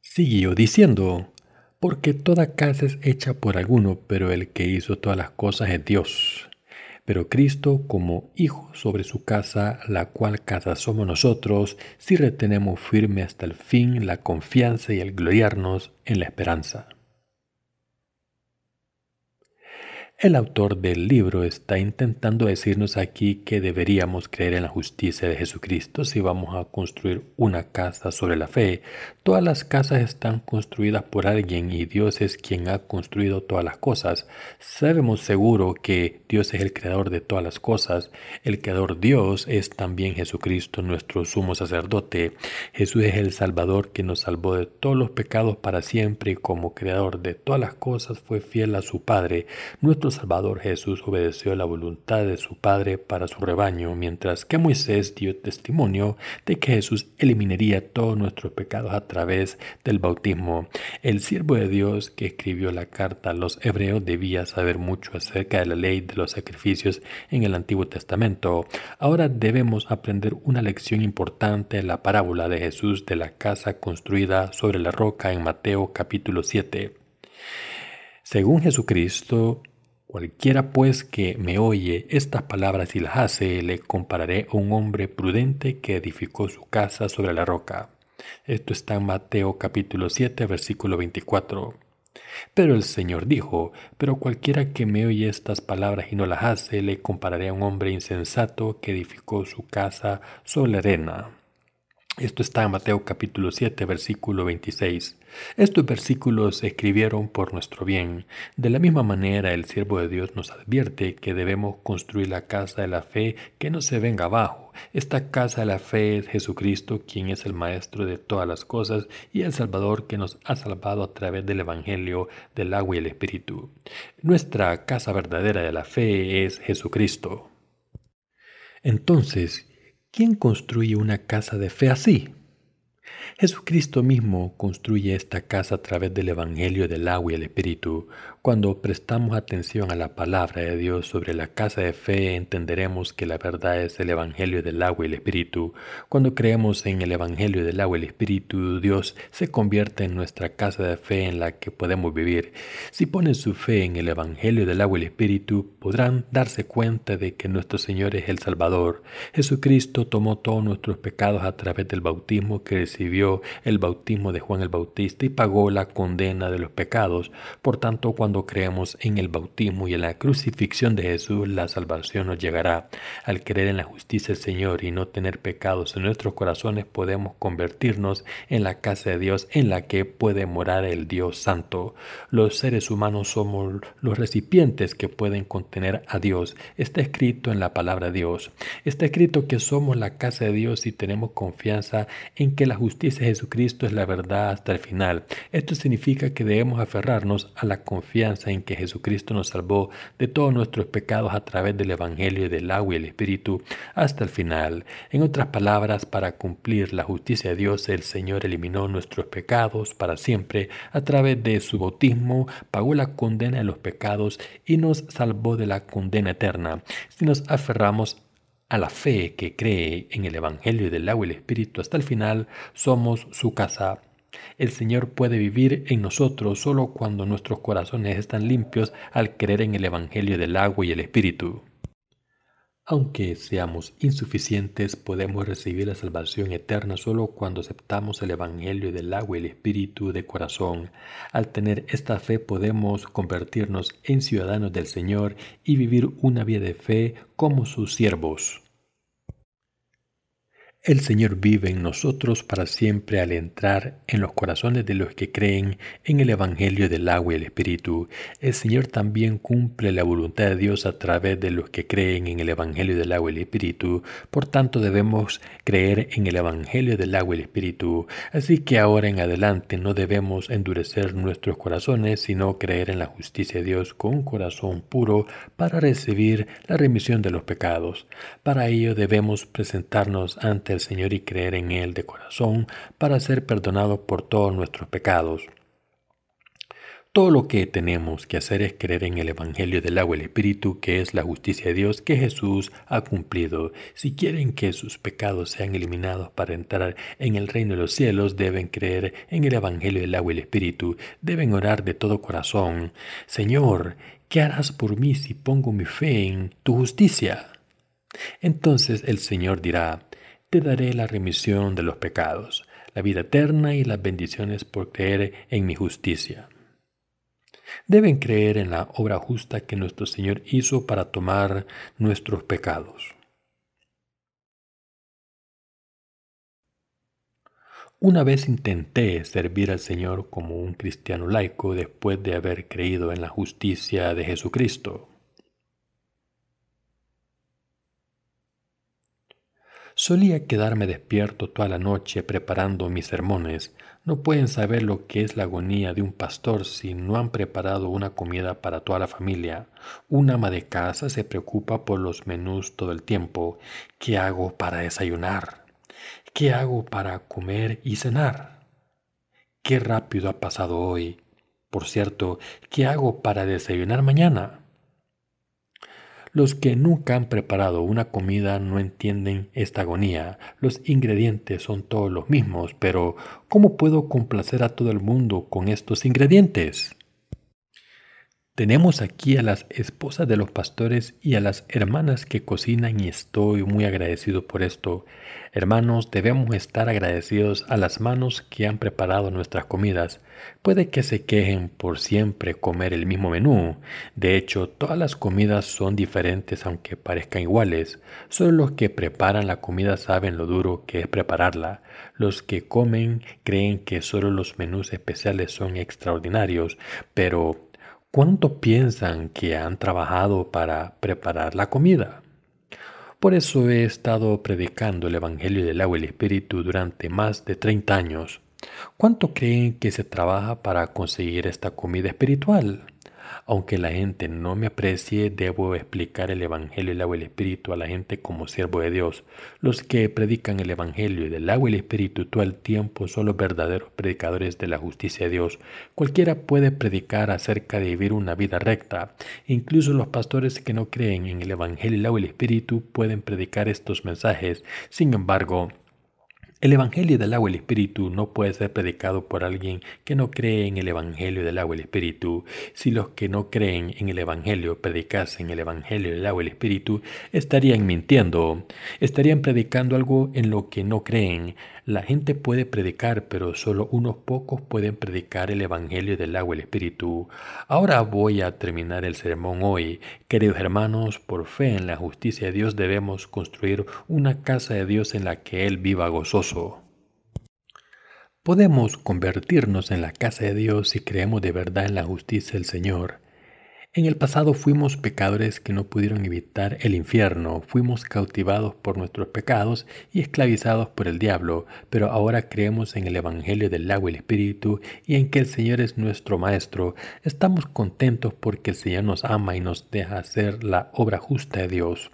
Siguió diciendo, porque toda casa es hecha por alguno, pero el que hizo todas las cosas es Dios pero Cristo como Hijo sobre su casa, la cual casa somos nosotros, si retenemos firme hasta el fin la confianza y el gloriarnos en la esperanza. El autor del libro está intentando decirnos aquí que deberíamos creer en la justicia de Jesucristo si vamos a construir una casa sobre la fe. Todas las casas están construidas por alguien y Dios es quien ha construido todas las cosas. Sabemos seguro que Dios es el creador de todas las cosas. El creador Dios es también Jesucristo, nuestro sumo sacerdote. Jesús es el Salvador que nos salvó de todos los pecados para siempre y como creador de todas las cosas fue fiel a su Padre. Nuestro Salvador Jesús obedeció la voluntad de su Padre para su rebaño, mientras que Moisés dio testimonio de que Jesús eliminaría todos nuestros pecados a través del bautismo. El siervo de Dios que escribió la carta a los hebreos debía saber mucho acerca de la ley de los sacrificios en el Antiguo Testamento. Ahora debemos aprender una lección importante en la parábola de Jesús de la casa construida sobre la roca en Mateo capítulo 7. Según Jesucristo, Cualquiera pues que me oye estas palabras y las hace, le compararé a un hombre prudente que edificó su casa sobre la roca. Esto está en Mateo capítulo 7, versículo 24. Pero el Señor dijo, pero cualquiera que me oye estas palabras y no las hace, le compararé a un hombre insensato que edificó su casa sobre la arena. Esto está en Mateo capítulo 7, versículo 26. Estos versículos se escribieron por nuestro bien. De la misma manera, el siervo de Dios nos advierte que debemos construir la casa de la fe que no se venga abajo. Esta casa de la fe es Jesucristo, quien es el Maestro de todas las cosas y el Salvador que nos ha salvado a través del Evangelio del agua y el Espíritu. Nuestra casa verdadera de la fe es Jesucristo. Entonces, ¿Quién construye una casa de fe así? Jesucristo mismo construye esta casa a través del Evangelio del agua y el Espíritu. Cuando prestamos atención a la palabra de Dios sobre la casa de fe, entenderemos que la verdad es el Evangelio del agua y el Espíritu. Cuando creemos en el Evangelio del agua y el Espíritu, Dios se convierte en nuestra casa de fe en la que podemos vivir. Si ponen su fe en el Evangelio del agua y el Espíritu, podrán darse cuenta de que nuestro Señor es el Salvador. Jesucristo tomó todos nuestros pecados a través del bautismo que recibió el bautismo de Juan el Bautista y pagó la condena de los pecados. Por tanto, cuando creemos en el bautismo y en la crucifixión de Jesús, la salvación nos llegará. Al creer en la justicia del Señor y no tener pecados en nuestros corazones, podemos convertirnos en la casa de Dios en la que puede morar el Dios Santo. Los seres humanos somos los recipientes que pueden contener a Dios. Está escrito en la palabra de Dios. Está escrito que somos la casa de Dios y tenemos confianza en que la justicia de Jesucristo es la verdad hasta el final. Esto significa que debemos aferrarnos a la confianza en que Jesucristo nos salvó de todos nuestros pecados a través del Evangelio del agua y el Espíritu hasta el final. En otras palabras, para cumplir la justicia de Dios, el Señor eliminó nuestros pecados para siempre a través de su bautismo, pagó la condena de los pecados y nos salvó de la condena eterna. Si nos aferramos a la fe que cree en el Evangelio del agua y el Espíritu hasta el final, somos su casa. El Señor puede vivir en nosotros solo cuando nuestros corazones están limpios al creer en el Evangelio del agua y el Espíritu. Aunque seamos insuficientes, podemos recibir la salvación eterna solo cuando aceptamos el Evangelio del agua y el Espíritu de corazón. Al tener esta fe podemos convertirnos en ciudadanos del Señor y vivir una vida de fe como sus siervos. El Señor vive en nosotros para siempre al entrar en los corazones de los que creen en el Evangelio del agua y el Espíritu. El Señor también cumple la voluntad de Dios a través de los que creen en el Evangelio del agua y el Espíritu. Por tanto debemos creer en el Evangelio del agua y el Espíritu. Así que ahora en adelante no debemos endurecer nuestros corazones, sino creer en la justicia de Dios con un corazón puro para recibir la remisión de los pecados. Para ello debemos presentarnos ante Señor y creer en Él de corazón para ser perdonados por todos nuestros pecados. Todo lo que tenemos que hacer es creer en el Evangelio del agua y el Espíritu, que es la justicia de Dios que Jesús ha cumplido. Si quieren que sus pecados sean eliminados para entrar en el reino de los cielos, deben creer en el Evangelio del agua y el Espíritu. Deben orar de todo corazón. Señor, ¿qué harás por mí si pongo mi fe en tu justicia? Entonces el Señor dirá, te daré la remisión de los pecados, la vida eterna y las bendiciones por creer en mi justicia. Deben creer en la obra justa que nuestro Señor hizo para tomar nuestros pecados. Una vez intenté servir al Señor como un cristiano laico después de haber creído en la justicia de Jesucristo. Solía quedarme despierto toda la noche preparando mis sermones. No pueden saber lo que es la agonía de un pastor si no han preparado una comida para toda la familia. Un ama de casa se preocupa por los menús todo el tiempo. ¿Qué hago para desayunar? ¿Qué hago para comer y cenar? Qué rápido ha pasado hoy. Por cierto, ¿qué hago para desayunar mañana? Los que nunca han preparado una comida no entienden esta agonía. Los ingredientes son todos los mismos, pero ¿cómo puedo complacer a todo el mundo con estos ingredientes? Tenemos aquí a las esposas de los pastores y a las hermanas que cocinan y estoy muy agradecido por esto. Hermanos, debemos estar agradecidos a las manos que han preparado nuestras comidas. Puede que se quejen por siempre comer el mismo menú. De hecho, todas las comidas son diferentes aunque parezcan iguales. Solo los que preparan la comida saben lo duro que es prepararla. Los que comen creen que solo los menús especiales son extraordinarios, pero ¿Cuánto piensan que han trabajado para preparar la comida? Por eso he estado predicando el Evangelio del agua y el Espíritu durante más de 30 años. ¿Cuánto creen que se trabaja para conseguir esta comida espiritual? Aunque la gente no me aprecie, debo explicar el Evangelio del agua y el Espíritu a la gente como siervo de Dios. Los que predican el Evangelio del agua y el Espíritu todo el tiempo son los verdaderos predicadores de la justicia de Dios. Cualquiera puede predicar acerca de vivir una vida recta. Incluso los pastores que no creen en el Evangelio del agua y el Espíritu pueden predicar estos mensajes. Sin embargo, el Evangelio del agua y el Espíritu no puede ser predicado por alguien que no cree en el Evangelio del agua y el Espíritu. Si los que no creen en el Evangelio predicasen el Evangelio del agua y el Espíritu, estarían mintiendo. Estarían predicando algo en lo que no creen. La gente puede predicar, pero solo unos pocos pueden predicar el Evangelio del agua y el Espíritu. Ahora voy a terminar el sermón hoy. Queridos hermanos, por fe en la justicia de Dios debemos construir una casa de Dios en la que Él viva gozoso. Podemos convertirnos en la casa de Dios si creemos de verdad en la justicia del Señor. En el pasado fuimos pecadores que no pudieron evitar el infierno, fuimos cautivados por nuestros pecados y esclavizados por el diablo, pero ahora creemos en el Evangelio del agua y el Espíritu y en que el Señor es nuestro Maestro. Estamos contentos porque el Señor nos ama y nos deja hacer la obra justa de Dios.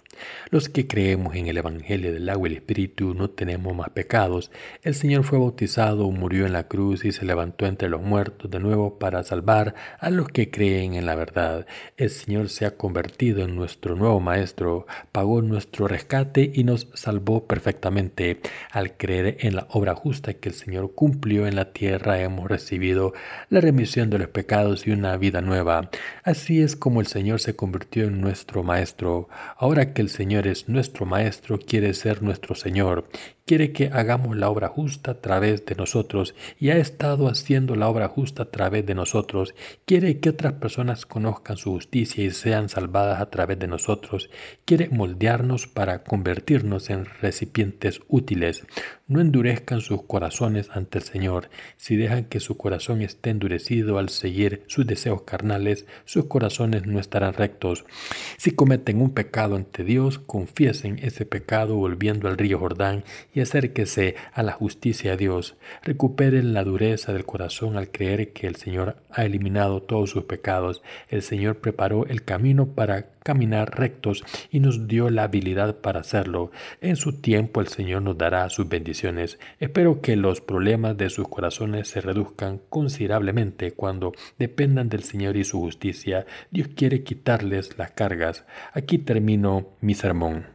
Los que creemos en el Evangelio del agua y el Espíritu no tenemos más pecados. El Señor fue bautizado, murió en la cruz y se levantó entre los muertos de nuevo para salvar a los que creen en la verdad. El Señor se ha convertido en nuestro nuevo Maestro, pagó nuestro rescate y nos salvó perfectamente. Al creer en la obra justa que el Señor cumplió en la tierra, hemos recibido la remisión de los pecados y una vida nueva. Así es como el Señor se convirtió en nuestro Maestro. Ahora que el Señor es nuestro Maestro, quiere ser nuestro Señor, quiere que hagamos la obra justa a través de nosotros y ha estado haciendo la obra justa a través de nosotros, quiere que otras personas conozcan su justicia y sean salvadas a través de nosotros, quiere moldearnos para convertirnos en recipientes útiles. No endurezcan sus corazones ante el Señor. Si dejan que su corazón esté endurecido al seguir sus deseos carnales, sus corazones no estarán rectos. Si cometen un pecado ante Dios, confiesen ese pecado volviendo al río Jordán y acérquese a la justicia de Dios. Recuperen la dureza del corazón al creer que el Señor ha eliminado todos sus pecados. El Señor preparó el camino para caminar rectos y nos dio la habilidad para hacerlo. En su tiempo el Señor nos dará sus bendiciones. Espero que los problemas de sus corazones se reduzcan considerablemente cuando dependan del Señor y su justicia. Dios quiere quitarles las cargas. Aquí termino mi sermón.